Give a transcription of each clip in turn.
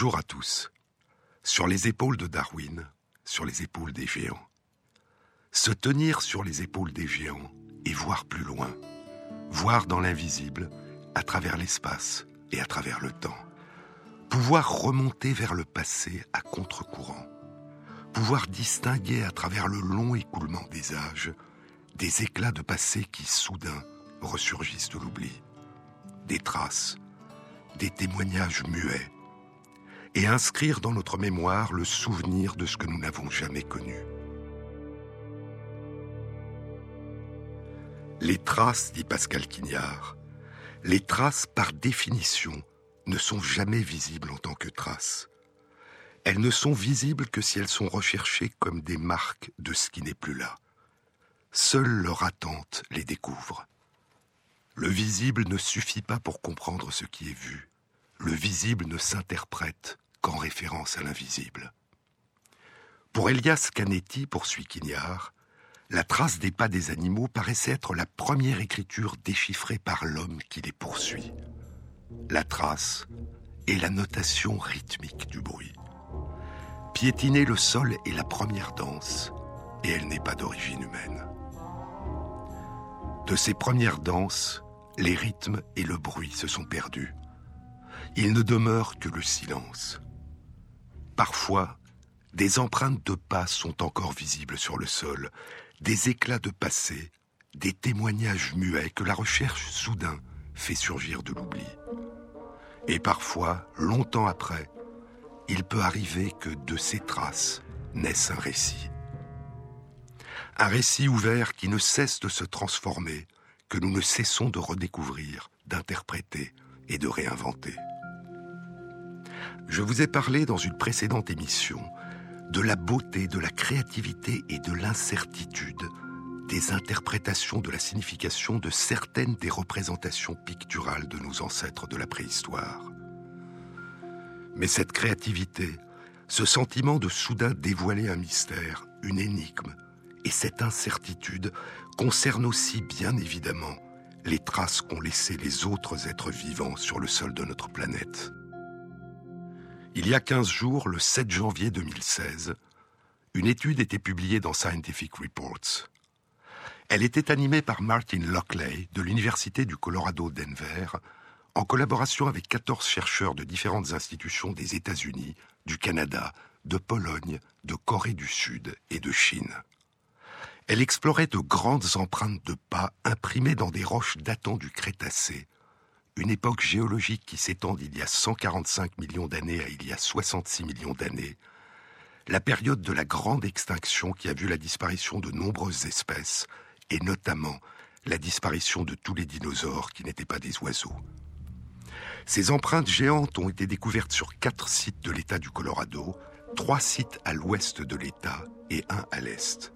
Bonjour à tous. Sur les épaules de Darwin, sur les épaules des géants. Se tenir sur les épaules des géants et voir plus loin. Voir dans l'invisible, à travers l'espace et à travers le temps. Pouvoir remonter vers le passé à contre-courant. Pouvoir distinguer à travers le long écoulement des âges des éclats de passé qui soudain ressurgissent de l'oubli. Des traces, des témoignages muets, et inscrire dans notre mémoire le souvenir de ce que nous n'avons jamais connu. Les traces, dit Pascal Quignard, les traces par définition ne sont jamais visibles en tant que traces. Elles ne sont visibles que si elles sont recherchées comme des marques de ce qui n'est plus là. Seule leur attente les découvre. Le visible ne suffit pas pour comprendre ce qui est vu. Le visible ne s'interprète qu'en référence à l'invisible. Pour Elias Canetti, poursuit Quignard, la trace des pas des animaux paraissait être la première écriture déchiffrée par l'homme qui les poursuit. La trace est la notation rythmique du bruit. Piétiner le sol est la première danse, et elle n'est pas d'origine humaine. De ces premières danses, les rythmes et le bruit se sont perdus. Il ne demeure que le silence. Parfois, des empreintes de pas sont encore visibles sur le sol, des éclats de passé, des témoignages muets que la recherche soudain fait surgir de l'oubli. Et parfois, longtemps après, il peut arriver que de ces traces naisse un récit. Un récit ouvert qui ne cesse de se transformer, que nous ne cessons de redécouvrir, d'interpréter et de réinventer. Je vous ai parlé dans une précédente émission de la beauté, de la créativité et de l'incertitude des interprétations de la signification de certaines des représentations picturales de nos ancêtres de la préhistoire. Mais cette créativité, ce sentiment de soudain dévoiler un mystère, une énigme, et cette incertitude concernent aussi bien évidemment les traces qu'ont laissées les autres êtres vivants sur le sol de notre planète. Il y a 15 jours, le 7 janvier 2016, une étude était publiée dans Scientific Reports. Elle était animée par Martin Lockley de l'Université du Colorado Denver, en collaboration avec 14 chercheurs de différentes institutions des États-Unis, du Canada, de Pologne, de Corée du Sud et de Chine. Elle explorait de grandes empreintes de pas imprimées dans des roches datant du Crétacé, une époque géologique qui s'étend d'il y a 145 millions d'années à il y a 66 millions d'années, la période de la grande extinction qui a vu la disparition de nombreuses espèces, et notamment la disparition de tous les dinosaures qui n'étaient pas des oiseaux. Ces empreintes géantes ont été découvertes sur quatre sites de l'État du Colorado, trois sites à l'ouest de l'État et un à l'est.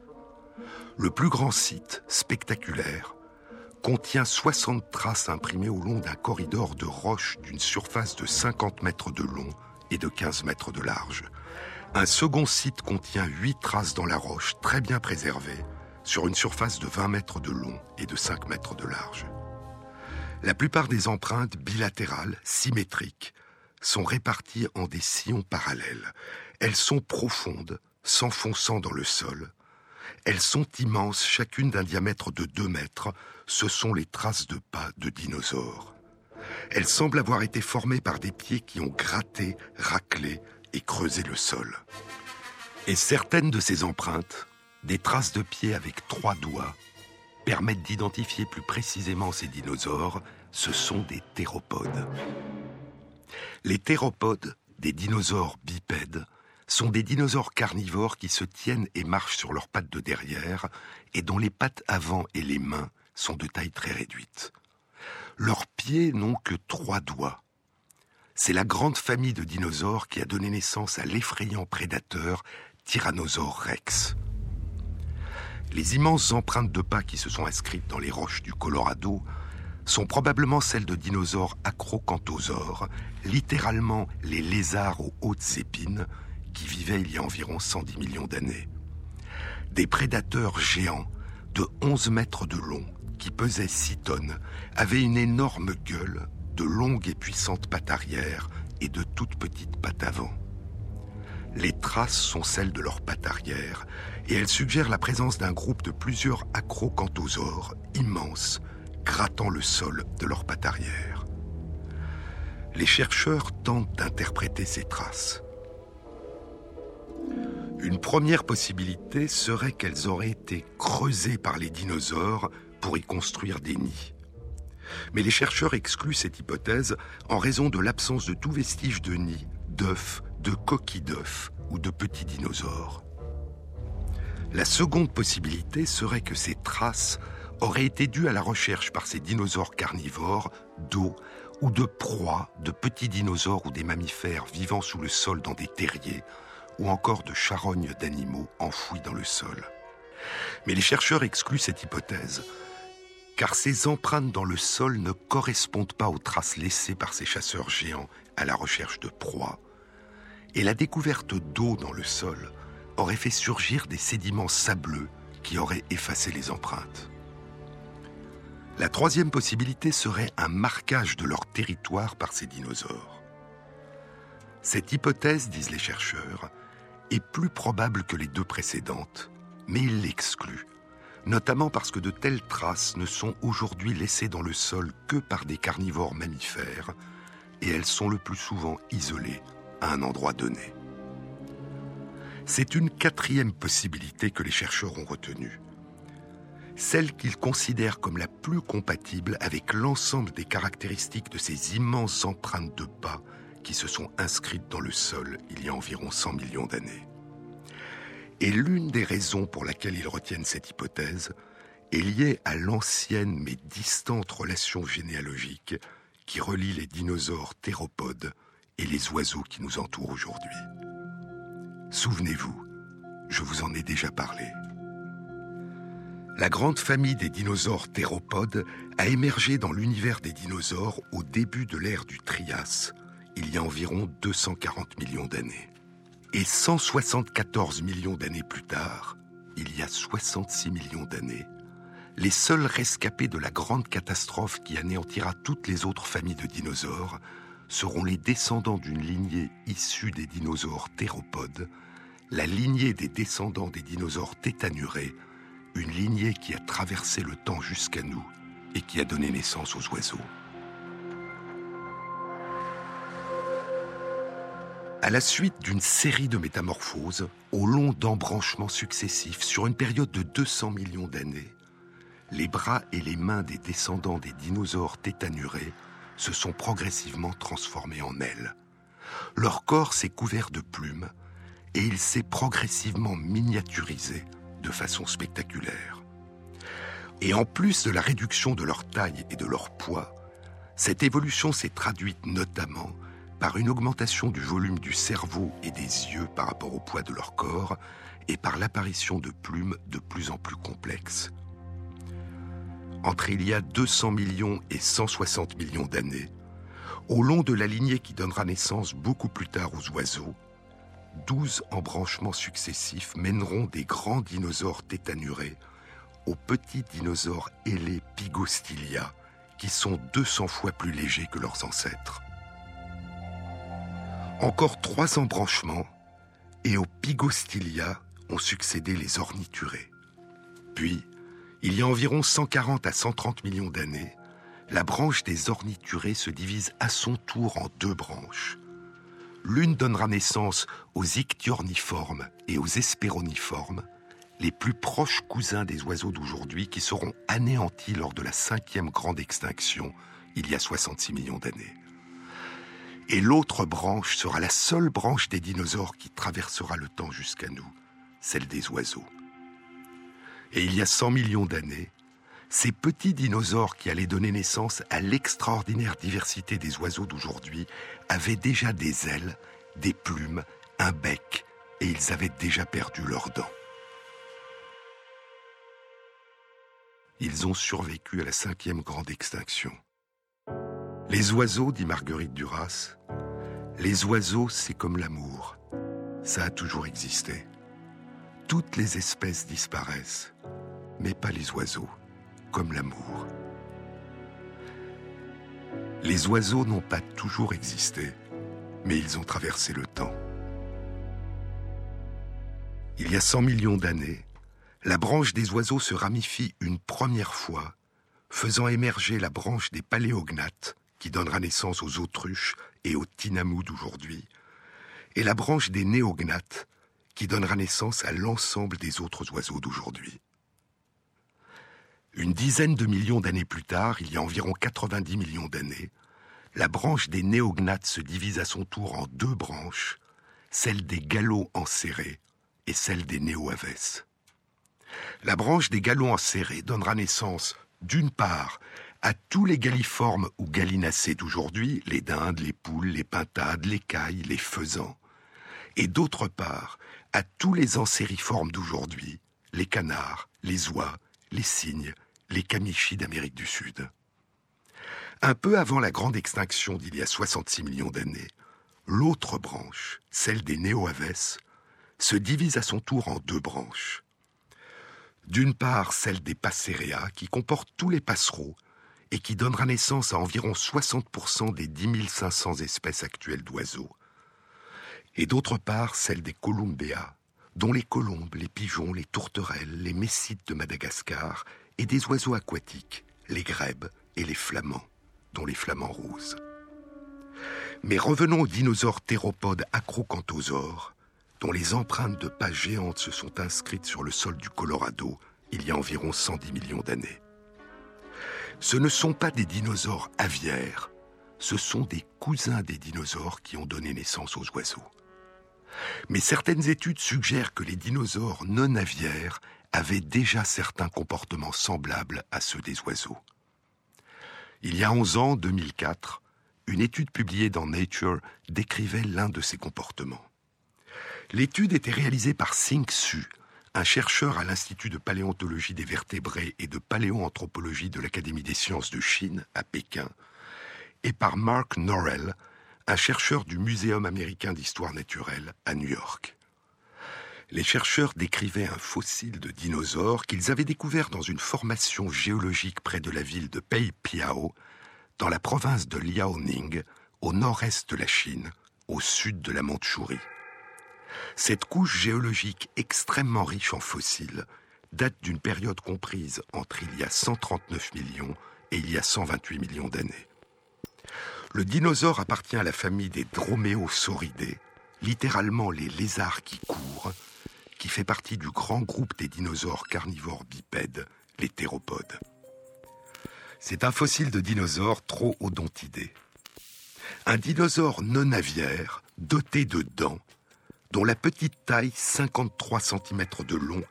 Le plus grand site, spectaculaire, contient 60 traces imprimées au long d'un corridor de roches d'une surface de 50 mètres de long et de 15 mètres de large. Un second site contient 8 traces dans la roche très bien préservées sur une surface de 20 mètres de long et de 5 mètres de large. La plupart des empreintes bilatérales, symétriques, sont réparties en des sillons parallèles. Elles sont profondes, s'enfonçant dans le sol, elles sont immenses, chacune d'un diamètre de 2 mètres. Ce sont les traces de pas de dinosaures. Elles semblent avoir été formées par des pieds qui ont gratté, raclé et creusé le sol. Et certaines de ces empreintes, des traces de pieds avec trois doigts, permettent d'identifier plus précisément ces dinosaures. Ce sont des théropodes. Les théropodes, des dinosaures bipèdes, sont des dinosaures carnivores qui se tiennent et marchent sur leurs pattes de derrière et dont les pattes avant et les mains sont de taille très réduite. Leurs pieds n'ont que trois doigts. C'est la grande famille de dinosaures qui a donné naissance à l'effrayant prédateur Tyrannosaure rex. Les immenses empreintes de pas qui se sont inscrites dans les roches du Colorado sont probablement celles de dinosaures acrocanthosaures, littéralement les lézards aux hautes épines, qui vivaient il y a environ 110 millions d'années. Des prédateurs géants de 11 mètres de long, qui pesaient 6 tonnes, avaient une énorme gueule, de longues et puissantes pattes arrière et de toutes petites pattes avant. Les traces sont celles de leurs pattes arrière et elles suggèrent la présence d'un groupe de plusieurs acrocanthosaures immenses grattant le sol de leurs pattes arrière. Les chercheurs tentent d'interpréter ces traces. Une première possibilité serait qu'elles auraient été creusées par les dinosaures pour y construire des nids. Mais les chercheurs excluent cette hypothèse en raison de l'absence de tout vestige de nid, d'œufs, de coquilles d'œufs ou de petits dinosaures. La seconde possibilité serait que ces traces auraient été dues à la recherche par ces dinosaures carnivores d'eau ou de proies de petits dinosaures ou des mammifères vivant sous le sol dans des terriers ou encore de charognes d'animaux enfouis dans le sol. Mais les chercheurs excluent cette hypothèse car ces empreintes dans le sol ne correspondent pas aux traces laissées par ces chasseurs géants à la recherche de proies, et la découverte d'eau dans le sol aurait fait surgir des sédiments sableux qui auraient effacé les empreintes. La troisième possibilité serait un marquage de leur territoire par ces dinosaures. Cette hypothèse, disent les chercheurs, est plus probable que les deux précédentes, mais ils l'excluent notamment parce que de telles traces ne sont aujourd'hui laissées dans le sol que par des carnivores mammifères, et elles sont le plus souvent isolées à un endroit donné. C'est une quatrième possibilité que les chercheurs ont retenue, celle qu'ils considèrent comme la plus compatible avec l'ensemble des caractéristiques de ces immenses empreintes de pas qui se sont inscrites dans le sol il y a environ 100 millions d'années. Et l'une des raisons pour laquelle ils retiennent cette hypothèse est liée à l'ancienne mais distante relation généalogique qui relie les dinosaures théropodes et les oiseaux qui nous entourent aujourd'hui. Souvenez-vous, je vous en ai déjà parlé. La grande famille des dinosaures théropodes a émergé dans l'univers des dinosaures au début de l'ère du Trias, il y a environ 240 millions d'années. Et 174 millions d'années plus tard, il y a 66 millions d'années, les seuls rescapés de la grande catastrophe qui anéantira toutes les autres familles de dinosaures seront les descendants d'une lignée issue des dinosaures théropodes, la lignée des descendants des dinosaures tétanurés, une lignée qui a traversé le temps jusqu'à nous et qui a donné naissance aux oiseaux. À la suite d'une série de métamorphoses, au long d'embranchements successifs sur une période de 200 millions d'années, les bras et les mains des descendants des dinosaures tétanurés se sont progressivement transformés en ailes. Leur corps s'est couvert de plumes et il s'est progressivement miniaturisé de façon spectaculaire. Et en plus de la réduction de leur taille et de leur poids, cette évolution s'est traduite notamment par une augmentation du volume du cerveau et des yeux par rapport au poids de leur corps et par l'apparition de plumes de plus en plus complexes. Entre il y a 200 millions et 160 millions d'années, au long de la lignée qui donnera naissance beaucoup plus tard aux oiseaux, 12 embranchements successifs mèneront des grands dinosaures tétanurés aux petits dinosaures ailés Pygostylia, qui sont 200 fois plus légers que leurs ancêtres. Encore trois embranchements, et aux Pygostylia ont succédé les orniturés. Puis, il y a environ 140 à 130 millions d'années, la branche des orniturés se divise à son tour en deux branches. L'une donnera naissance aux ichthyorniformes et aux espéroniformes, les plus proches cousins des oiseaux d'aujourd'hui qui seront anéantis lors de la cinquième grande extinction il y a 66 millions d'années. Et l'autre branche sera la seule branche des dinosaures qui traversera le temps jusqu'à nous, celle des oiseaux. Et il y a 100 millions d'années, ces petits dinosaures qui allaient donner naissance à l'extraordinaire diversité des oiseaux d'aujourd'hui avaient déjà des ailes, des plumes, un bec, et ils avaient déjà perdu leurs dents. Ils ont survécu à la cinquième grande extinction. Les oiseaux, dit Marguerite Duras, les oiseaux, c'est comme l'amour. Ça a toujours existé. Toutes les espèces disparaissent, mais pas les oiseaux, comme l'amour. Les oiseaux n'ont pas toujours existé, mais ils ont traversé le temps. Il y a 100 millions d'années, la branche des oiseaux se ramifie une première fois, faisant émerger la branche des paléognates, qui donnera naissance aux autruches et aux tinamous d'aujourd'hui, et la branche des néognates, qui donnera naissance à l'ensemble des autres oiseaux d'aujourd'hui. Une dizaine de millions d'années plus tard, il y a environ 90 millions d'années, la branche des néognates se divise à son tour en deux branches, celle des gallos enserrés et celle des néoaves. La branche des gallos enserrés donnera naissance, d'une part, à tous les galliformes ou gallinacés d'aujourd'hui, les dindes, les poules, les pintades, les cailles, les faisans, et d'autre part, à tous les ancériformes d'aujourd'hui, les canards, les oies, les cygnes, les camichis d'Amérique du Sud. Un peu avant la grande extinction d'il y a 66 millions d'années, l'autre branche, celle des néoaves, se divise à son tour en deux branches. D'une part, celle des Passerea, qui comporte tous les passereaux et qui donnera naissance à environ 60% des 10 500 espèces actuelles d'oiseaux. Et d'autre part, celle des Columbea, dont les colombes, les pigeons, les tourterelles, les messites de Madagascar et des oiseaux aquatiques, les grèbes et les flamands, dont les flamands roses. Mais revenons aux dinosaures théropodes acrocanthosaures, dont les empreintes de pas géantes se sont inscrites sur le sol du Colorado il y a environ 110 millions d'années. Ce ne sont pas des dinosaures aviaires, ce sont des cousins des dinosaures qui ont donné naissance aux oiseaux. Mais certaines études suggèrent que les dinosaures non aviaires avaient déjà certains comportements semblables à ceux des oiseaux. Il y a 11 ans, 2004, une étude publiée dans Nature décrivait l'un de ces comportements. L'étude était réalisée par Sing Su, un chercheur à l'Institut de paléontologie des vertébrés et de paléoanthropologie de l'Académie des sciences de Chine à Pékin, et par Mark Norrell, un chercheur du Muséum américain d'histoire naturelle à New York. Les chercheurs décrivaient un fossile de dinosaure qu'ils avaient découvert dans une formation géologique près de la ville de Peipiao, dans la province de Liaoning, au nord-est de la Chine, au sud de la Mandchourie. Cette couche géologique extrêmement riche en fossiles date d'une période comprise entre il y a 139 millions et il y a 128 millions d'années. Le dinosaure appartient à la famille des droméosauridés, littéralement les lézards qui courent, qui fait partie du grand groupe des dinosaures carnivores bipèdes, les théropodes. C'est un fossile de dinosaure trop odontidé. Un dinosaure non aviaire, doté de dents, dont la petite taille, 53 cm de long,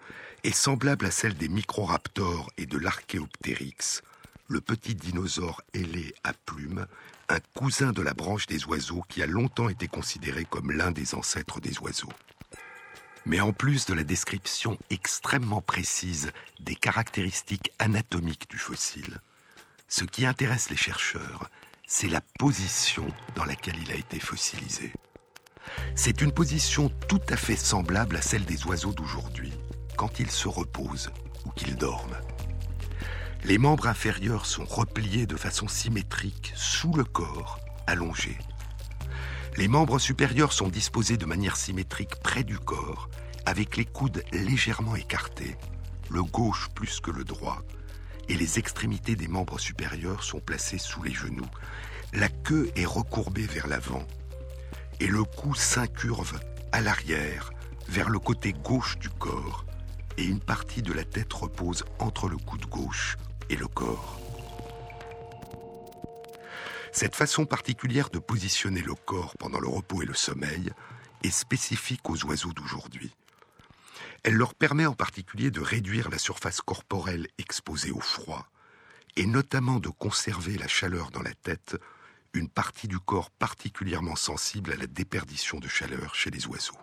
est semblable à celle des microraptors et de l'Archéoptérix, le petit dinosaure ailé à plumes, un cousin de la branche des oiseaux qui a longtemps été considéré comme l'un des ancêtres des oiseaux. Mais en plus de la description extrêmement précise des caractéristiques anatomiques du fossile, ce qui intéresse les chercheurs, c'est la position dans laquelle il a été fossilisé. C'est une position tout à fait semblable à celle des oiseaux d'aujourd'hui, quand ils se reposent ou qu'ils dorment. Les membres inférieurs sont repliés de façon symétrique sous le corps, allongé. Les membres supérieurs sont disposés de manière symétrique près du corps, avec les coudes légèrement écartés, le gauche plus que le droit, et les extrémités des membres supérieurs sont placées sous les genoux. La queue est recourbée vers l'avant et le cou s'incurve à l'arrière, vers le côté gauche du corps, et une partie de la tête repose entre le coude gauche et le corps. Cette façon particulière de positionner le corps pendant le repos et le sommeil est spécifique aux oiseaux d'aujourd'hui. Elle leur permet en particulier de réduire la surface corporelle exposée au froid, et notamment de conserver la chaleur dans la tête une partie du corps particulièrement sensible à la déperdition de chaleur chez les oiseaux.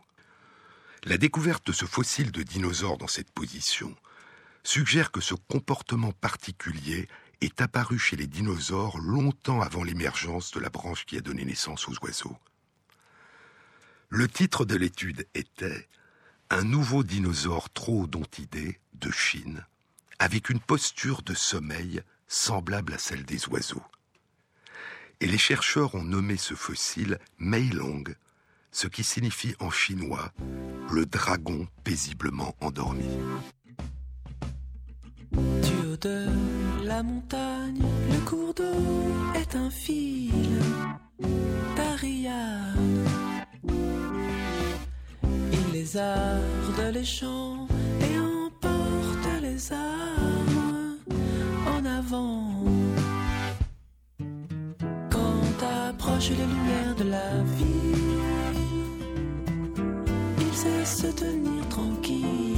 La découverte de ce fossile de dinosaure dans cette position suggère que ce comportement particulier est apparu chez les dinosaures longtemps avant l'émergence de la branche qui a donné naissance aux oiseaux. Le titre de l'étude était Un nouveau dinosaure troodontidé de Chine, avec une posture de sommeil semblable à celle des oiseaux Et les chercheurs ont nommé ce fossile Meilong, ce qui signifie en chinois le dragon paisiblement endormi. Du haut de la montagne, le cours d'eau est un fil d'Ariane. Il lézarde les champs et emporte les armes en avant. Approchent les lumières de la vie, il sait se tenir tranquille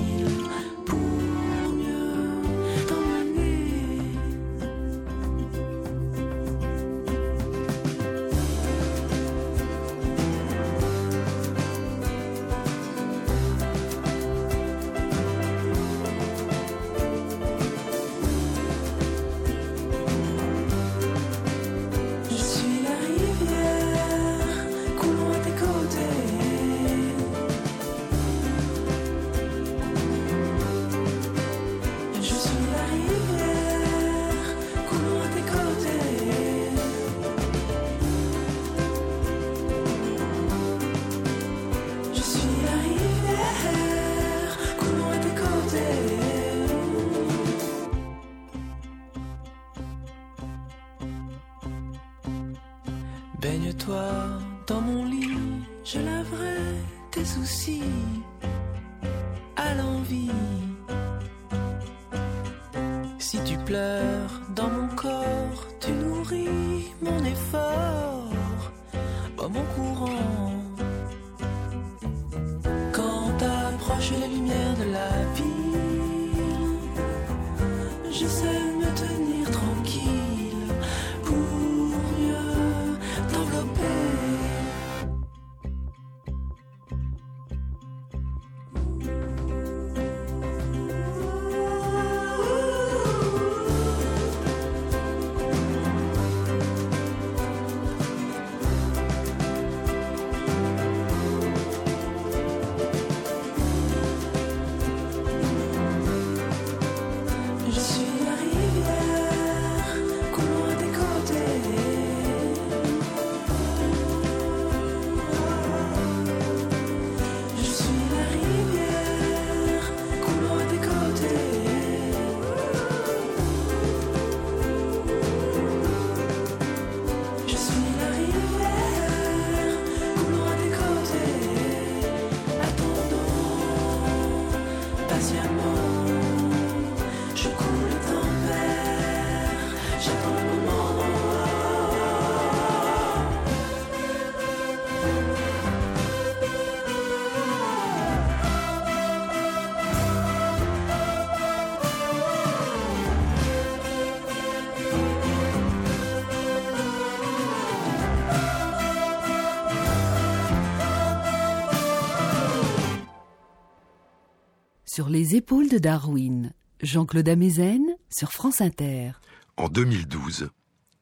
Sur les épaules de Darwin, Jean-Claude Amezen sur France Inter. En 2012,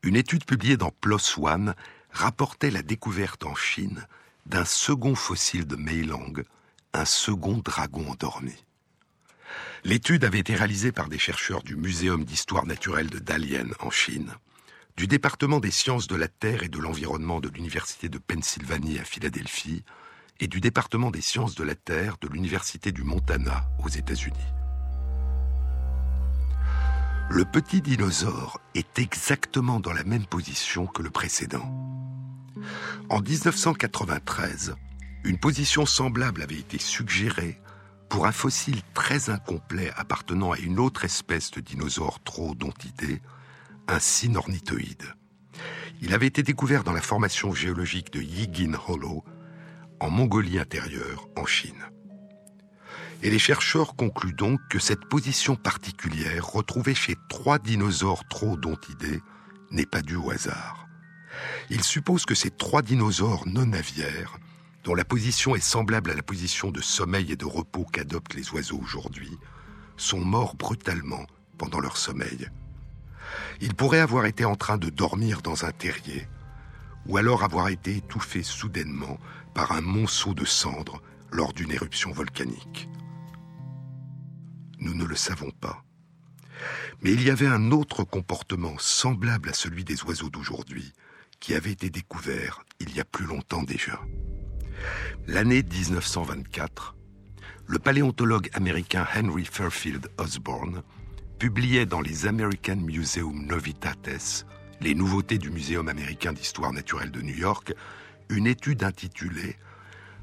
une étude publiée dans PLOS ONE rapportait la découverte en Chine d'un second fossile de Meilang, un second dragon endormi. L'étude avait été réalisée par des chercheurs du Muséum d'histoire naturelle de Dalian en Chine, du département des sciences de la Terre et de l'environnement de l'Université de Pennsylvanie à Philadelphie et du département des sciences de la Terre de l'Université du Montana aux États-Unis. Le petit dinosaure est exactement dans la même position que le précédent. En 1993, une position semblable avait été suggérée pour un fossile très incomplet appartenant à une autre espèce de dinosaure troodontidé, un synornithoïde. Il avait été découvert dans la formation géologique de Yigin Hollow, en Mongolie intérieure, en Chine. Et les chercheurs concluent donc que cette position particulière retrouvée chez trois dinosaures troodontidés n'est pas due au hasard. Ils supposent que ces trois dinosaures non aviaires, dont la position est semblable à la position de sommeil et de repos qu'adoptent les oiseaux aujourd'hui, sont morts brutalement pendant leur sommeil. Ils pourraient avoir été en train de dormir dans un terrier, ou alors avoir été étouffés soudainement par un monceau de cendres lors d'une éruption volcanique. Nous ne le savons pas. Mais il y avait un autre comportement semblable à celui des oiseaux d'aujourd'hui qui avait été découvert il y a plus longtemps déjà. L'année 1924, le paléontologue américain Henry Fairfield Osborne publiait dans les American Museum Novitates, les nouveautés du Muséum américain d'histoire naturelle de New York, une étude intitulée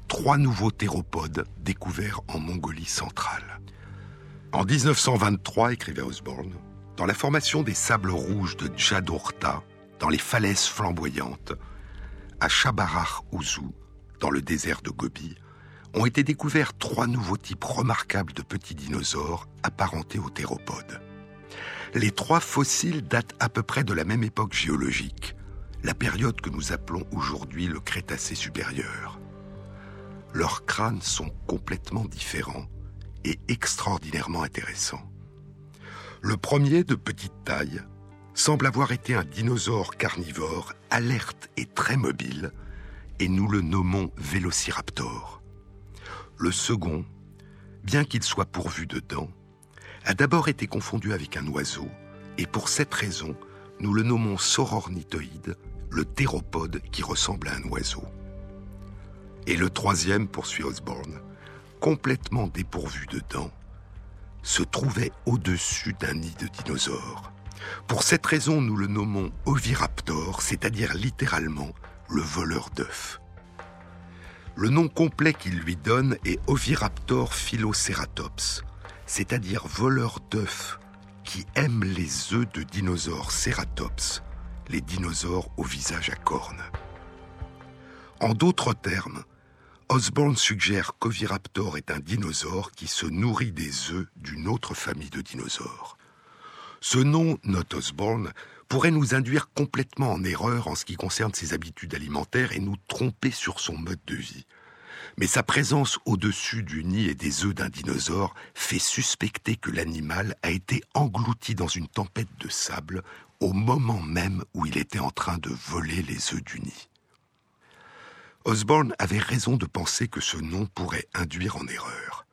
Trois nouveaux théropodes découverts en Mongolie centrale. En 1923, écrivait Osborne, dans la formation des sables rouges de Djadorta, dans les falaises flamboyantes, à Chabarach Ouzou, dans le désert de Gobi, ont été découverts trois nouveaux types remarquables de petits dinosaures apparentés aux théropodes. Les trois fossiles datent à peu près de la même époque géologique, la période que nous appelons aujourd'hui le Crétacé supérieur. Leurs crânes sont complètement différents et extraordinairement intéressants. Le premier, de petite taille, semble avoir été un dinosaure carnivore alerte et très mobile, et nous le nommons Vélociraptor. Le second, bien qu'il soit pourvu de dents, a d'abord été confondu avec un oiseau, et pour cette raison, nous le nommons Saurornithoïde, le théropode qui ressemble à un oiseau. Et le troisième, poursuit Osborne, complètement dépourvu de dents, se trouvait au-dessus d'un nid de dinosaures. Pour cette raison, nous le nommons Oviraptor, c'est-à-dire littéralement le voleur d'œufs. Le nom complet qu'il lui donne est Oviraptor philoceratops, c'est-à-dire voleur d'œufs qui aime les œufs de dinosaures ceratops, les dinosaures au visage à cornes. En d'autres termes, Osborne suggère qu'Oviraptor est un dinosaure qui se nourrit des œufs d'une autre famille de dinosaures. Ce nom, note Osborne, pourrait nous induire complètement en erreur en ce qui concerne ses habitudes alimentaires et nous tromper sur son mode de vie. Mais sa présence au-dessus du nid et des œufs d'un dinosaure fait suspecter que l'animal a été englouti dans une tempête de sable au moment même où il était en train de voler les œufs du nid. Osborne avait raison de penser que ce nom pourrait induire en erreur.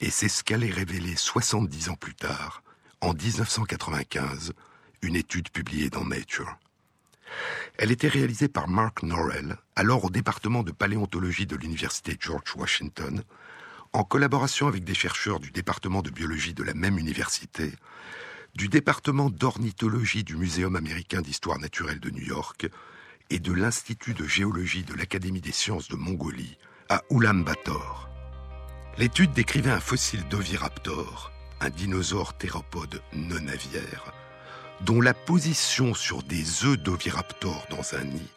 Et c'est ce qu'allait révéler 70 ans plus tard, en 1995, une étude publiée dans Nature. Elle était réalisée par Mark Norrell, alors au département de paléontologie de l'Université George Washington, en collaboration avec des chercheurs du département de biologie de la même université, du département d'ornithologie du Muséum américain d'histoire naturelle de New York et de l'Institut de géologie de l'Académie des sciences de Mongolie à Ulaanbaatar. L'étude décrivait un fossile d'Oviraptor, un dinosaure théropode non aviaire, dont la position sur des œufs d'oviraptor dans un nid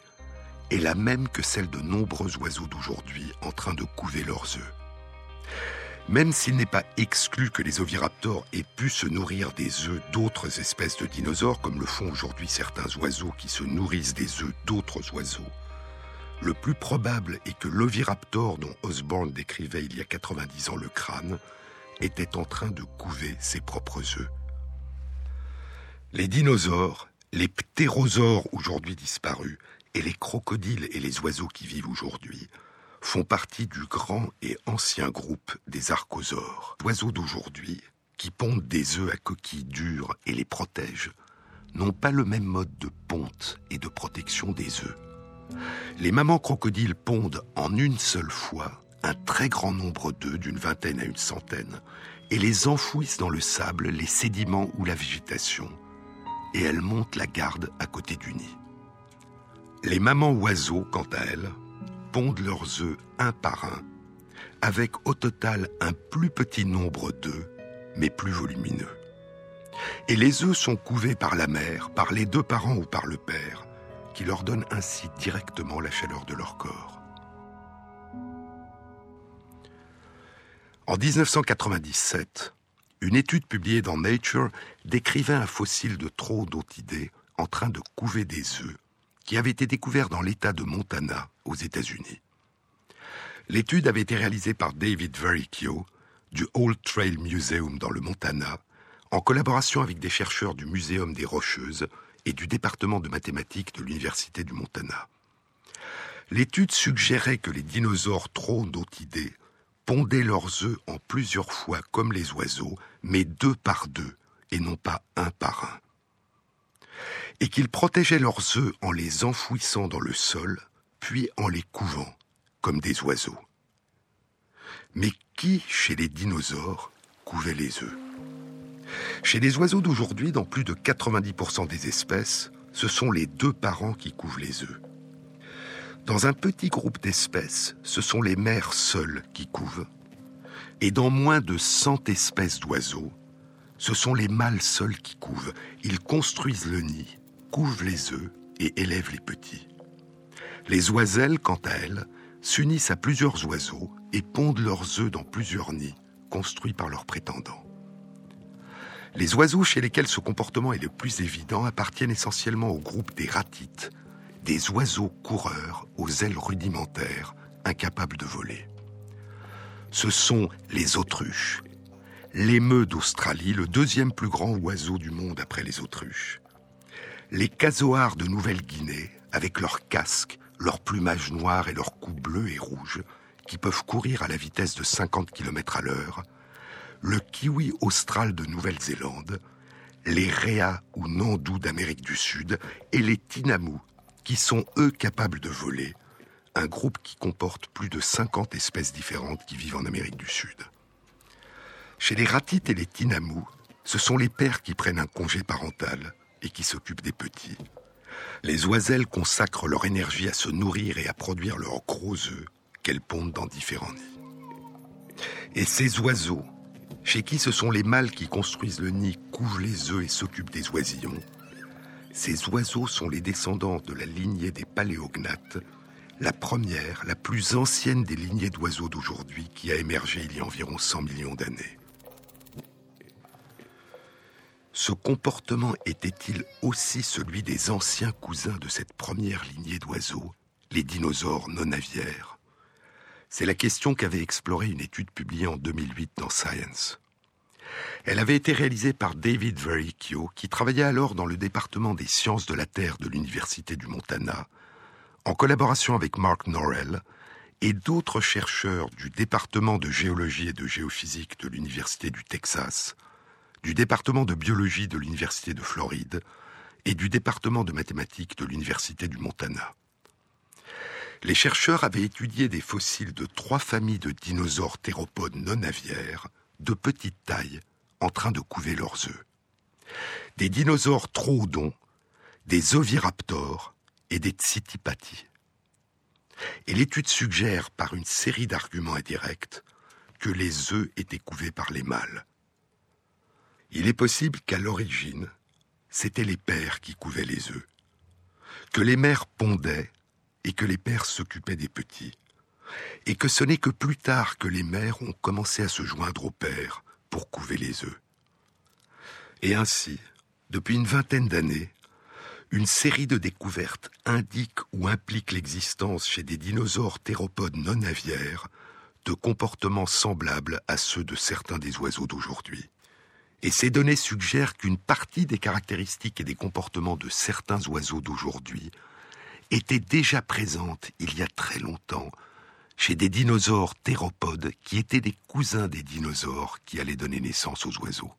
est la même que celle de nombreux oiseaux d'aujourd'hui en train de couver leurs œufs. Même s'il n'est pas exclu que les oviraptors aient pu se nourrir des œufs d'autres espèces de dinosaures, comme le font aujourd'hui certains oiseaux qui se nourrissent des œufs d'autres oiseaux, le plus probable est que l'oviraptor dont Osborne décrivait il y a 90 ans le crâne était en train de couver ses propres œufs. Les dinosaures, les ptérosaures aujourd'hui disparus, et les crocodiles et les oiseaux qui vivent aujourd'hui font partie du grand et ancien groupe des archosaures. Oiseaux d'aujourd'hui, qui pondent des œufs à coquilles dures et les protègent, n'ont pas le même mode de ponte et de protection des œufs. Les mamans crocodiles pondent en une seule fois un très grand nombre d'œufs, d'une vingtaine à une centaine, et les enfouissent dans le sable, les sédiments ou la végétation, et elles montent la garde à côté du nid. Les mamans oiseaux, quant à elles, pondent leurs œufs un par un, avec au total un plus petit nombre d'œufs, mais plus volumineux. Et les œufs sont couvés par la mère, par les deux parents ou par le père, qui leur donne ainsi directement la chaleur de leur corps. En 1997, une étude publiée dans Nature décrivait un fossile de troodontidés en train de couver des œufs qui avait été découvert dans l'État de Montana, aux États-Unis. L'étude avait été réalisée par David Vericchio du Old Trail Museum dans le Montana, en collaboration avec des chercheurs du Muséum des Rocheuses et du département de mathématiques de l'Université du Montana. L'étude suggérait que les dinosaures troodontidés pondaient leurs œufs en plusieurs fois comme les oiseaux, mais deux par deux, et non pas un par un. et qu'ils protégeaient leurs œufs en les enfouissant dans le sol, puis en les couvant, comme des oiseaux. Mais qui, chez les dinosaures, couvait les œufs? Chez les oiseaux d'aujourd'hui, dans plus de 90% des espèces, ce sont les deux parents qui couvent les œufs. Dans un petit groupe d'espèces, ce sont les mères seules qui couvent. Et dans moins de 100 espèces d'oiseaux, ce sont les mâles seuls qui couvent. Ils construisent le nid, couvent les œufs et élèvent les petits. Les oiselles, quant à elles, s'unissent à plusieurs oiseaux et pondent leurs œufs dans plusieurs nids construits par leurs prétendants. Les oiseaux chez lesquels ce comportement est le plus évident appartiennent essentiellement au groupe des ratites, des oiseaux coureurs aux ailes rudimentaires, incapables de voler. Ce sont les autruches, l'émeu d'Australie, le deuxième plus grand oiseau du monde après les autruches, les casoars de Nouvelle-Guinée, avec leurs casques, leur plumage noir et leurs coups bleus et rouges, qui peuvent courir à la vitesse de 50 km à l'heure, le kiwi austral de Nouvelle-Zélande, les réas ou nandous d'Amérique du Sud et les tinamous, qui sont eux capables de voler, un groupe qui comporte plus de 50 espèces différentes qui vivent en Amérique du Sud. Chez les ratites et les tinamous, ce sont les pères qui prennent un congé parental et qui s'occupent des petits. Les oiselles consacrent leur énergie à se nourrir et à produire leurs gros œufs qu'elles pondent dans différents nids. Et ces oiseaux, chez qui ce sont les mâles qui construisent le nid, couvent les œufs et s'occupent des oisillons, ces oiseaux sont les descendants de la lignée des paléognates, la première, la plus ancienne des lignées d'oiseaux d'aujourd'hui qui a émergé il y a environ 100 millions d'années. Ce comportement était-il aussi celui des anciens cousins de cette première lignée d'oiseaux, les dinosaures non aviaires C'est la question qu'avait explorée une étude publiée en 2008 dans Science. Elle avait été réalisée par David Vericchio, qui travaillait alors dans le département des sciences de la Terre de l'Université du Montana, en collaboration avec Mark Norrell et d'autres chercheurs du département de géologie et de géophysique de l'Université du Texas, du département de biologie de l'Université de Floride et du département de mathématiques de l'Université du Montana. Les chercheurs avaient étudié des fossiles de trois familles de dinosaures théropodes non aviaires de petite taille en train de couver leurs œufs. Des dinosaures troodons, des oviraptors et des tsitipati. Et l'étude suggère par une série d'arguments indirects que les œufs étaient couvés par les mâles. Il est possible qu'à l'origine, c'étaient les pères qui couvaient les œufs, que les mères pondaient et que les pères s'occupaient des petits, et que ce n'est que plus tard que les mères ont commencé à se joindre aux pères pour couver les œufs. Et ainsi, depuis une vingtaine d'années, une série de découvertes indique ou implique l'existence chez des dinosaures théropodes non aviaires de comportements semblables à ceux de certains des oiseaux d'aujourd'hui. Et ces données suggèrent qu'une partie des caractéristiques et des comportements de certains oiseaux d'aujourd'hui étaient déjà présentes il y a très longtemps chez des dinosaures théropodes qui étaient des cousins des dinosaures qui allaient donner naissance aux oiseaux.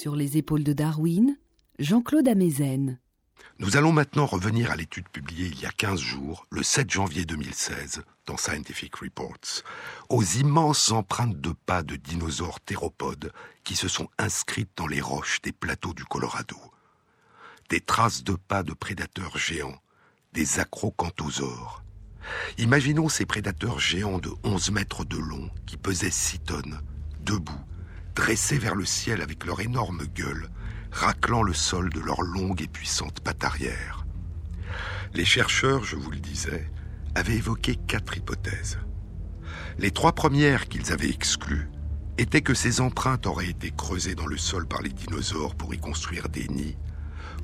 Sur les épaules de Darwin, Jean-Claude Amezen. Nous allons maintenant revenir à l'étude publiée il y a 15 jours, le 7 janvier 2016, dans Scientific Reports, aux immenses empreintes de pas de dinosaures théropodes qui se sont inscrites dans les roches des plateaux du Colorado. Des traces de pas de prédateurs géants, des acrocanthosaures. Imaginons ces prédateurs géants de 11 mètres de long qui pesaient 6 tonnes, debout, dressés vers le ciel avec leur énorme gueule, raclant le sol de leurs longues et puissantes pattes arrière. Les chercheurs, je vous le disais, avaient évoqué quatre hypothèses. Les trois premières qu'ils avaient exclues étaient que ces empreintes auraient été creusées dans le sol par les dinosaures pour y construire des nids,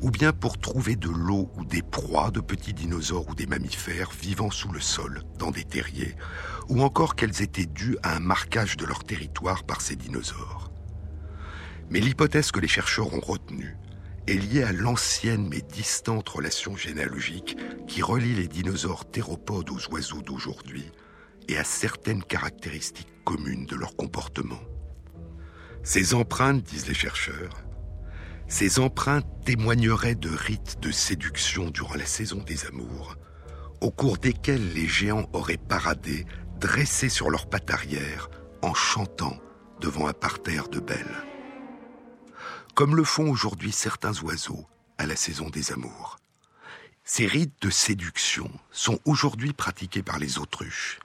ou bien pour trouver de l'eau ou des proies de petits dinosaures ou des mammifères vivant sous le sol, dans des terriers, ou encore qu'elles étaient dues à un marquage de leur territoire par ces dinosaures. Mais l'hypothèse que les chercheurs ont retenue est liée à l'ancienne mais distante relation généalogique qui relie les dinosaures théropodes aux oiseaux d'aujourd'hui et à certaines caractéristiques communes de leur comportement. Ces empreintes, disent les chercheurs, ces empreintes témoigneraient de rites de séduction durant la saison des amours, au cours desquels les géants auraient paradé, dressés sur leurs pattes arrière, en chantant devant un parterre de belles. Comme le font aujourd'hui certains oiseaux à la saison des amours. Ces rites de séduction sont aujourd'hui pratiqués par les autruches,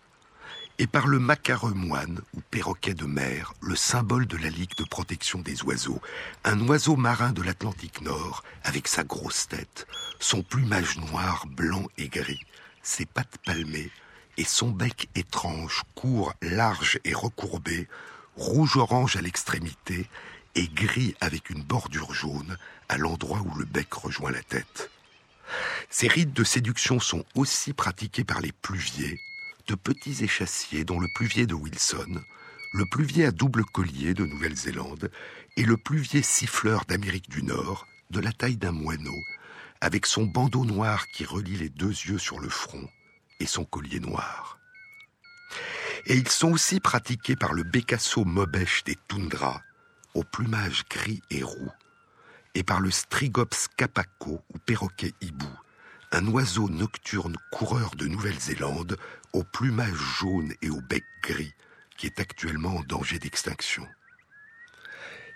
et par le macareux moine ou perroquet de mer, le symbole de la Ligue de protection des oiseaux, un oiseau marin de l'Atlantique Nord, avec sa grosse tête, son plumage noir, blanc et gris, ses pattes palmées et son bec étrange, court, large et recourbé, rouge-orange à l'extrémité et gris avec une bordure jaune à l'endroit où le bec rejoint la tête. Ces rites de séduction sont aussi pratiqués par les pluviers, de petits échassiers dont le pluvier de Wilson, le pluvier à double collier de Nouvelle-Zélande et le pluvier siffleur d'Amérique du Nord, de la taille d'un moineau, avec son bandeau noir qui relie les deux yeux sur le front et son collier noir. Et ils sont aussi pratiqués par le bécasso mobèche des toundras, au plumage gris et roux, et par le strigops capaco ou perroquet hibou, un oiseau nocturne coureur de Nouvelle-Zélande au plumage jaune et au bec gris, qui est actuellement en danger d'extinction.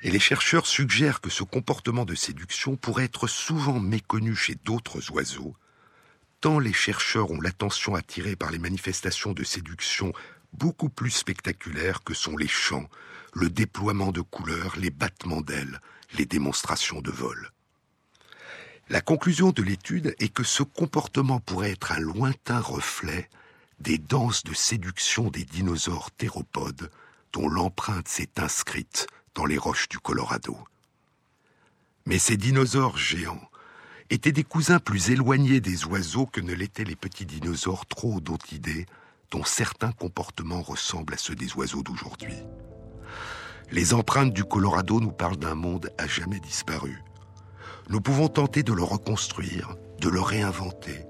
Et les chercheurs suggèrent que ce comportement de séduction pourrait être souvent méconnu chez d'autres oiseaux, tant les chercheurs ont l'attention attirée par les manifestations de séduction beaucoup plus spectaculaires que sont les chants, le déploiement de couleurs, les battements d'ailes, les démonstrations de vol. La conclusion de l'étude est que ce comportement pourrait être un lointain reflet des danses de séduction des dinosaures théropodes dont l'empreinte s'est inscrite dans les roches du Colorado. Mais ces dinosaures géants étaient des cousins plus éloignés des oiseaux que ne l'étaient les petits dinosaures trop odontidés dont certains comportements ressemblent à ceux des oiseaux d'aujourd'hui. Les empreintes du Colorado nous parlent d'un monde à jamais disparu. Nous pouvons tenter de le reconstruire, de le réinventer,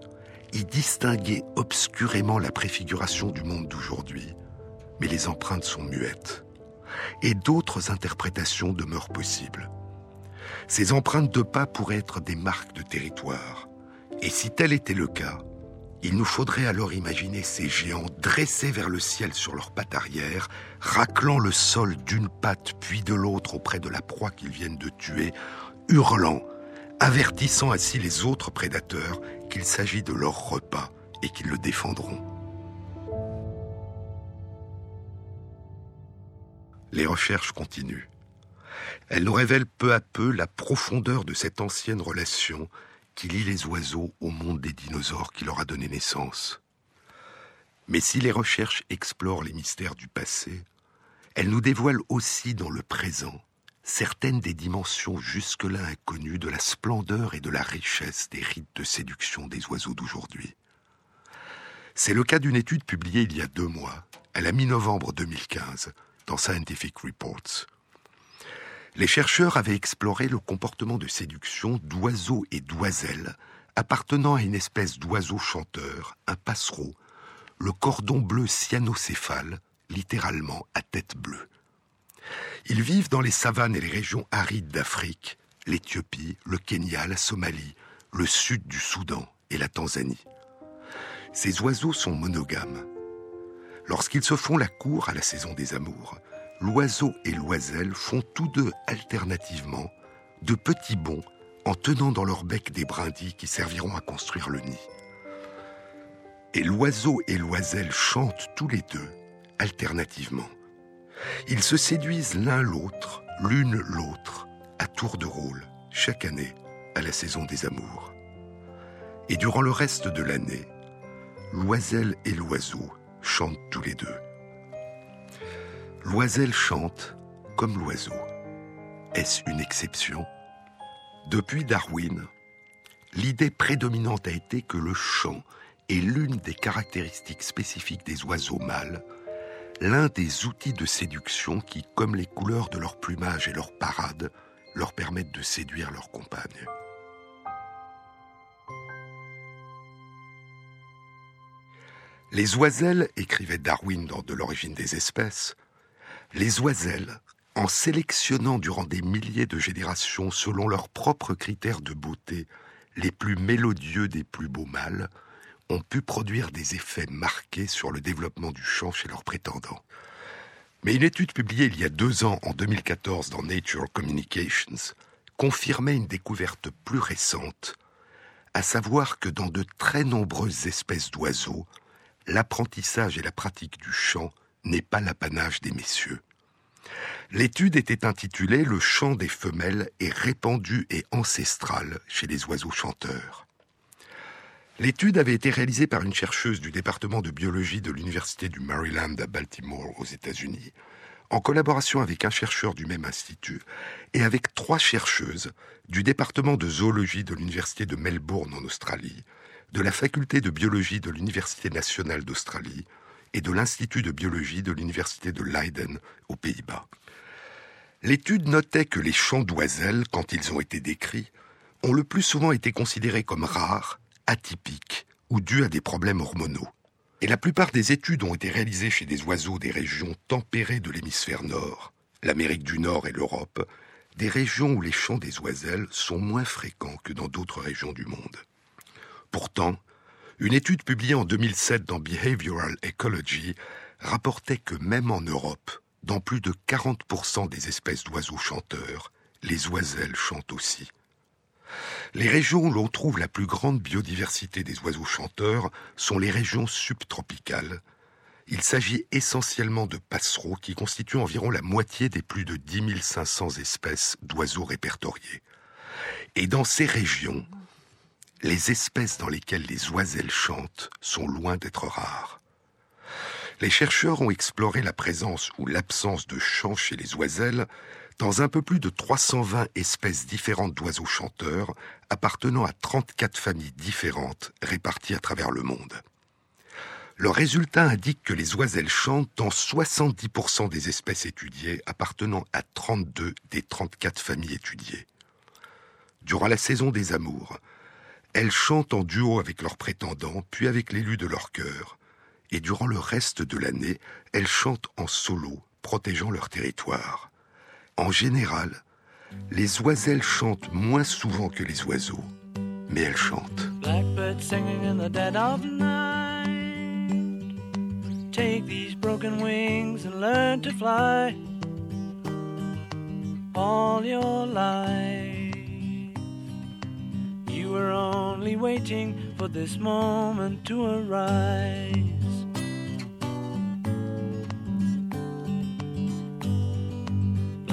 distinguer obscurément la préfiguration du monde d'aujourd'hui, mais les empreintes sont muettes. Et d'autres interprétations demeurent possibles. Ces empreintes de pas pourraient être des marques de territoire. Et si tel était le cas, il nous faudrait alors imaginer ces géants dressés vers le ciel sur leurs pattes arrière, raclant le sol d'une patte puis de l'autre auprès de la proie qu'ils viennent de tuer, hurlant, avertissant ainsi les autres prédateurs qu'il s'agit de leur repas et qu'ils le défendront. Les recherches continuent. Elles nous révèlent peu à peu la profondeur de cette ancienne relation qui lie les oiseaux au monde des dinosaures qui leur a donné naissance. Mais si les recherches explorent les mystères du passé, elles nous dévoilent aussi dans le présent certaines des dimensions jusque-là inconnues de la splendeur et de la richesse des rites de séduction des oiseaux d'aujourd'hui. C'est le cas d'une étude publiée il y a deux mois, à la mi-novembre 2015, dans Scientific Reports. Les chercheurs avaient exploré le comportement de séduction d'oiseaux et d'oiselles appartenant à une espèce d'oiseau chanteur, un passereau, le cordon bleu cyanocéphale, littéralement à tête bleue. Ils vivent dans les savanes et les régions arides d'Afrique, l'Éthiopie, le Kenya, la Somalie, le sud du Soudan et la Tanzanie. Ces oiseaux sont monogames. Lorsqu'ils se font la cour à la saison des amours, l'oiseau et l'oiselle font tous deux alternativement de petits bonds en tenant dans leur bec des brindilles qui serviront à construire le nid. Et l'oiseau et l'oiselle chantent tous les deux, alternativement. Ils se séduisent l'un l'autre, l'une l'autre, à tour de rôle, chaque année, à la saison des amours. Et durant le reste de l'année, l'oiselle et l'oiseau chantent tous les deux. L'oiselle chante comme l'oiseau. Est-ce une exception? Depuis Darwin, l'idée prédominante a été que le chant est l'une des caractéristiques spécifiques des oiseaux mâles l'un des outils de séduction qui, comme les couleurs de leur plumage et leur parade, leur permettent de séduire leurs compagnes. Les oiselles, écrivait Darwin dans De l'origine des espèces, les oiselles, en sélectionnant durant des milliers de générations selon leurs propres critères de beauté les plus mélodieux des plus beaux mâles, ont pu produire des effets marqués sur le développement du chant chez leurs prétendants. Mais une étude publiée il y a deux ans, en 2014, dans Nature Communications, confirmait une découverte plus récente, à savoir que dans de très nombreuses espèces d'oiseaux, l'apprentissage et la pratique du chant n'est pas l'apanage des messieurs. L'étude était intitulée Le chant des femelles est répandu et ancestral chez les oiseaux chanteurs. L'étude avait été réalisée par une chercheuse du département de biologie de l'Université du Maryland à Baltimore aux États-Unis, en collaboration avec un chercheur du même institut et avec trois chercheuses du département de zoologie de l'Université de Melbourne en Australie, de la faculté de biologie de l'Université nationale d'Australie et de l'Institut de biologie de l'Université de Leiden aux Pays-Bas. L'étude notait que les chants d'oiselles, quand ils ont été décrits, ont le plus souvent été considérés comme rares atypiques ou dus à des problèmes hormonaux. Et la plupart des études ont été réalisées chez des oiseaux des régions tempérées de l'hémisphère nord, l'Amérique du Nord et l'Europe, des régions où les chants des oiselles sont moins fréquents que dans d'autres régions du monde. Pourtant, une étude publiée en 2007 dans Behavioral Ecology rapportait que même en Europe, dans plus de 40% des espèces d'oiseaux chanteurs, les oiselles chantent aussi. Les régions où l'on trouve la plus grande biodiversité des oiseaux chanteurs sont les régions subtropicales. Il s'agit essentiellement de passereaux qui constituent environ la moitié des plus de 10 500 espèces d'oiseaux répertoriés. Et dans ces régions, les espèces dans lesquelles les oiselles chantent sont loin d'être rares. Les chercheurs ont exploré la présence ou l'absence de chant chez les oiselles dans un peu plus de 320 espèces différentes d'oiseaux chanteurs appartenant à 34 familles différentes réparties à travers le monde. Leurs résultats indiquent que les oiselles chantent dans 70% des espèces étudiées appartenant à 32 des 34 familles étudiées. Durant la saison des amours, elles chantent en duo avec leurs prétendants, puis avec l'élu de leur cœur, et durant le reste de l'année, elles chantent en solo, protégeant leur territoire. En général, les oiselles chantent moins souvent que les oiseaux, mais elles chantent. Blackbird singing in the dead of night. Take these broken wings and learn to fly all your life. You were only waiting for this moment to arise.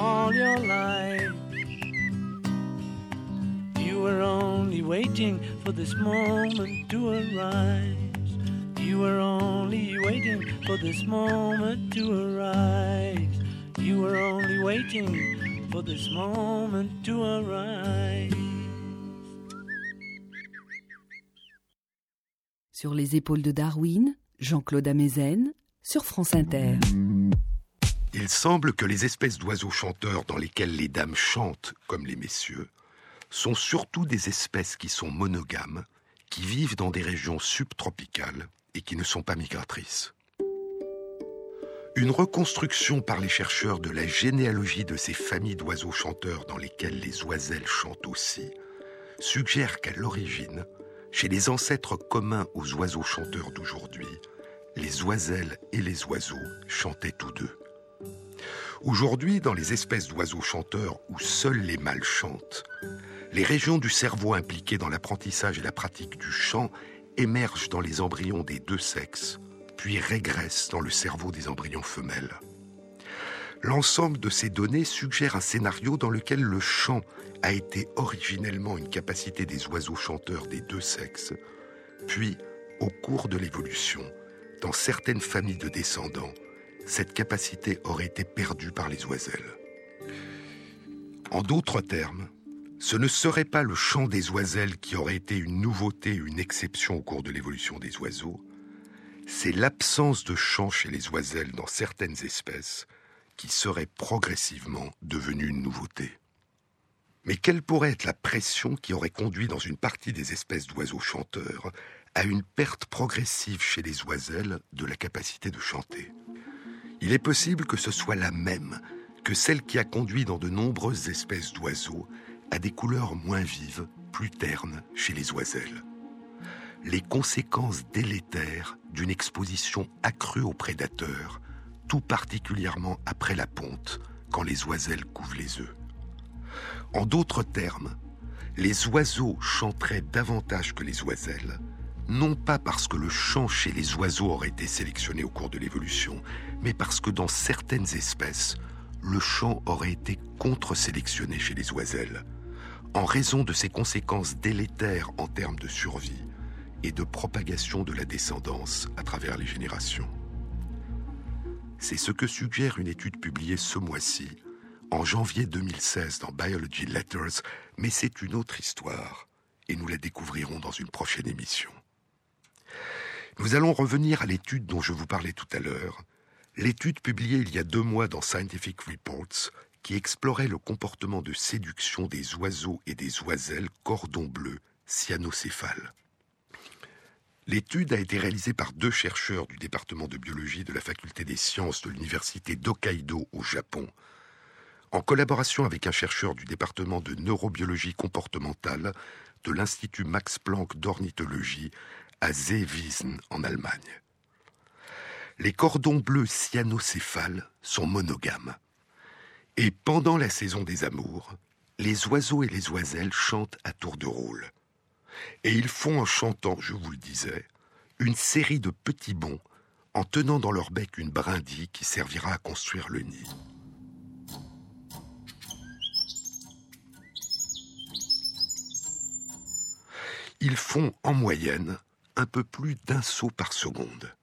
all your life. You were only waiting for this moment to arise. You were only waiting for this moment to arise. You were only waiting for this moment to arise. Sur les épaules de Darwin, Jean-Claude Amezen, sur France Inter. Il semble que les espèces d'oiseaux chanteurs dans lesquelles les dames chantent, comme les messieurs, sont surtout des espèces qui sont monogames, qui vivent dans des régions subtropicales et qui ne sont pas migratrices. Une reconstruction par les chercheurs de la généalogie de ces familles d'oiseaux chanteurs dans lesquelles les oiselles chantent aussi suggère qu'à l'origine, chez les ancêtres communs aux oiseaux chanteurs d'aujourd'hui, les oiselles et les oiseaux chantaient tous deux. Aujourd'hui, dans les espèces d'oiseaux chanteurs où seuls les mâles chantent, les régions du cerveau impliquées dans l'apprentissage et la pratique du chant émergent dans les embryons des deux sexes, puis régressent dans le cerveau des embryons femelles. L'ensemble de ces données suggère un scénario dans lequel le chant a été originellement une capacité des oiseaux chanteurs des deux sexes, puis, au cours de l'évolution, dans certaines familles de descendants, cette capacité aurait été perdue par les oiselles. En d'autres termes, ce ne serait pas le chant des oiselles qui aurait été une nouveauté, une exception au cours de l'évolution des oiseaux, c'est l'absence de chant chez les oiselles dans certaines espèces qui serait progressivement devenue une nouveauté. Mais quelle pourrait être la pression qui aurait conduit dans une partie des espèces d'oiseaux chanteurs à une perte progressive chez les oiselles de la capacité de chanter? Il est possible que ce soit la même que celle qui a conduit dans de nombreuses espèces d'oiseaux à des couleurs moins vives, plus ternes chez les oiselles. Les conséquences délétères d'une exposition accrue aux prédateurs, tout particulièrement après la ponte, quand les oiselles couvent les œufs. En d'autres termes, les oiseaux chanteraient davantage que les oiselles, non pas parce que le chant chez les oiseaux aurait été sélectionné au cours de l'évolution, mais parce que dans certaines espèces, le chant aurait été contre-sélectionné chez les oiselles, en raison de ses conséquences délétères en termes de survie et de propagation de la descendance à travers les générations. C'est ce que suggère une étude publiée ce mois-ci, en janvier 2016 dans Biology Letters, mais c'est une autre histoire, et nous la découvrirons dans une prochaine émission. Nous allons revenir à l'étude dont je vous parlais tout à l'heure, l'étude publiée il y a deux mois dans Scientific Reports, qui explorait le comportement de séduction des oiseaux et des oiselles cordon bleu cyanocéphales. L'étude a été réalisée par deux chercheurs du département de biologie de la faculté des sciences de l'université d'Hokkaido au Japon, en collaboration avec un chercheur du département de neurobiologie comportementale de l'Institut Max Planck d'ornithologie à Seewiesen en Allemagne. Les cordons bleus cyanocéphales sont monogames. Et pendant la saison des amours, les oiseaux et les oiselles chantent à tour de rôle. Et ils font en chantant, je vous le disais, une série de petits bonds en tenant dans leur bec une brindille qui servira à construire le nid. Ils font en moyenne un peu plus d'un saut par seconde.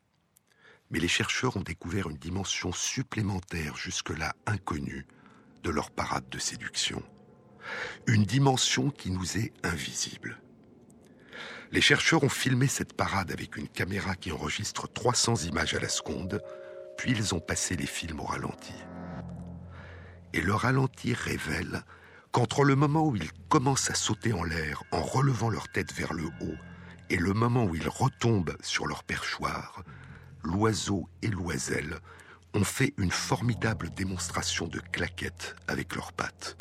Mais les chercheurs ont découvert une dimension supplémentaire jusque-là inconnue de leur parade de séduction. Une dimension qui nous est invisible. Les chercheurs ont filmé cette parade avec une caméra qui enregistre 300 images à la seconde, puis ils ont passé les films au ralenti. Et le ralenti révèle qu'entre le moment où ils commencent à sauter en l'air en relevant leur tête vers le haut et le moment où ils retombent sur leur perchoir, l'oiseau et l'oiselle ont fait une formidable démonstration de claquettes avec leurs pattes.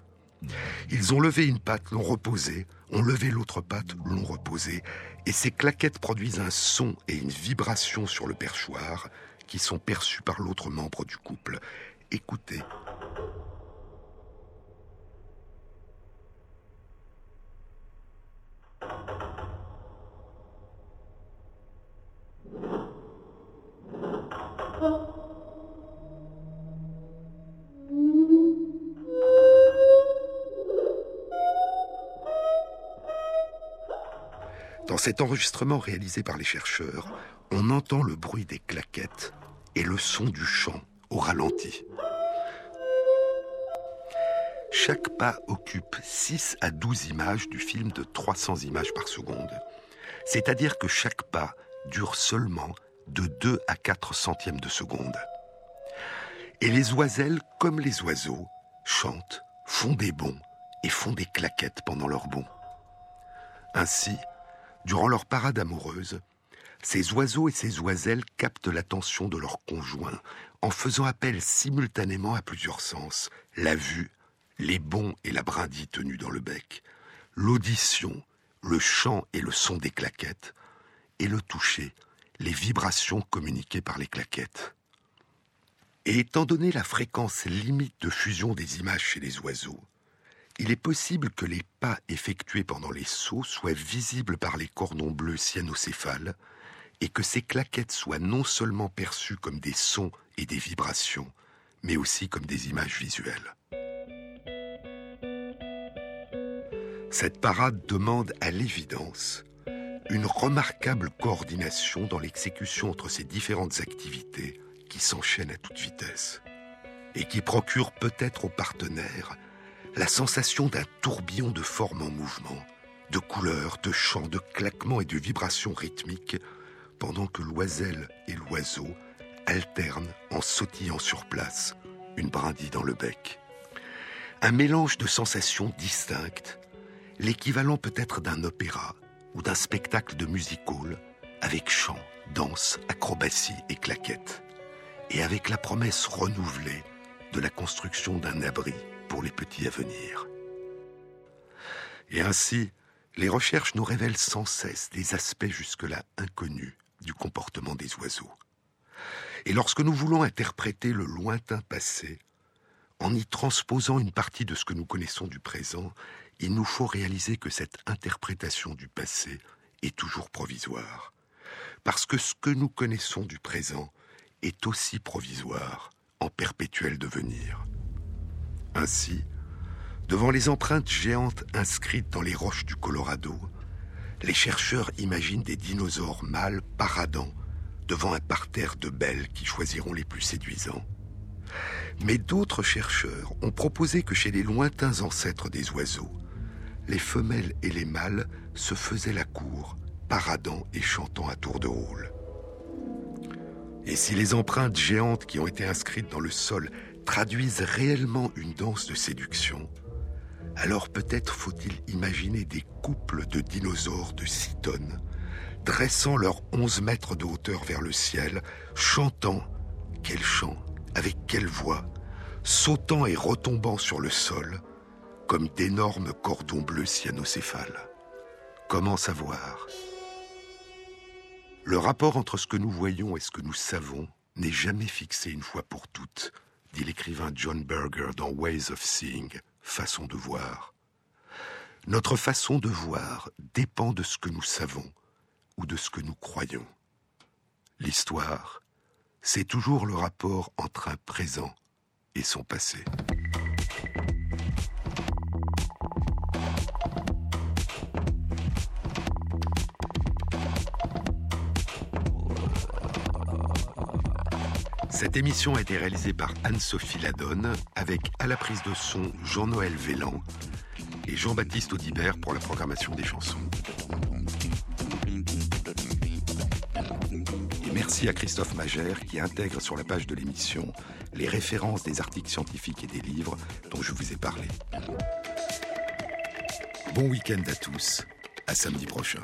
Ils ont levé une patte, l'ont reposée, ont levé l'autre patte, l'ont reposée, et ces claquettes produisent un son et une vibration sur le perchoir qui sont perçus par l'autre membre du couple. Écoutez. Dans cet enregistrement réalisé par les chercheurs, on entend le bruit des claquettes et le son du chant au ralenti. Chaque pas occupe 6 à 12 images du film de 300 images par seconde. C'est-à-dire que chaque pas dure seulement de 2 à 4 centièmes de seconde. Et les oiselles, comme les oiseaux, chantent, font des bonds et font des claquettes pendant leurs bonds. Ainsi, durant leur parade amoureuse, ces oiseaux et ces oiselles captent l'attention de leur conjoint en faisant appel simultanément à plusieurs sens, la vue, les bonds et la brindille tenue dans le bec, l'audition, le chant et le son des claquettes, et le toucher, les vibrations communiquées par les claquettes. Et étant donné la fréquence limite de fusion des images chez les oiseaux, il est possible que les pas effectués pendant les sauts soient visibles par les cordons bleus cyanocéphales et que ces claquettes soient non seulement perçues comme des sons et des vibrations, mais aussi comme des images visuelles. Cette parade demande à l'évidence une remarquable coordination dans l'exécution entre ces différentes activités qui s'enchaînent à toute vitesse et qui procurent peut-être aux partenaires la sensation d'un tourbillon de formes en mouvement, de couleurs, de chants, de claquements et de vibrations rythmiques, pendant que l'oiselle et l'oiseau alternent en sautillant sur place, une brindille dans le bec. Un mélange de sensations distinctes, l'équivalent peut-être d'un opéra ou d'un spectacle de music hall, avec chant, danse, acrobatie et claquettes, et avec la promesse renouvelée de la construction d'un abri pour les petits à venir. Et ainsi, les recherches nous révèlent sans cesse des aspects jusque-là inconnus du comportement des oiseaux. Et lorsque nous voulons interpréter le lointain passé, en y transposant une partie de ce que nous connaissons du présent, il nous faut réaliser que cette interprétation du passé est toujours provisoire, Parce que ce que nous connaissons du présent est aussi provisoire, en perpétuel devenir. Ainsi, devant les empreintes géantes inscrites dans les roches du Colorado, les chercheurs imaginent des dinosaures mâles paradant devant un parterre de belles qui choisiront les plus séduisants. Mais d'autres chercheurs ont proposé que chez les lointains ancêtres des oiseaux, les femelles et les mâles se faisaient la cour, paradant et chantant à tour de rôle. Et si les empreintes géantes qui ont été inscrites dans le sol traduisent réellement une danse de séduction, alors peut-être faut-il imaginer des couples de dinosaures de 6 tonnes, dressant leurs 11 mètres de hauteur vers le ciel, chantant, quel chant, avec quelle voix, sautant et retombant sur le sol, comme d'énormes cordons bleus cyanocéphales. Comment savoir? Le rapport entre ce que nous voyons et ce que nous savons n'est jamais fixé une fois pour toutes, dit l'écrivain John Berger dans Ways of Seeing, façon de voir. Notre façon de voir dépend de ce que nous savons ou de ce que nous croyons. L'histoire, c'est toujours le rapport entre un présent et son passé. Cette émission a été réalisée par Anne-Sophie Ladonne avec à la prise de son Jean-Noël Vélan et Jean-Baptiste Audibert pour la programmation des chansons. Et merci à Christophe Magère qui intègre sur la page de l'émission les références des articles scientifiques et des livres dont je vous ai parlé. Bon week-end à tous, à samedi prochain.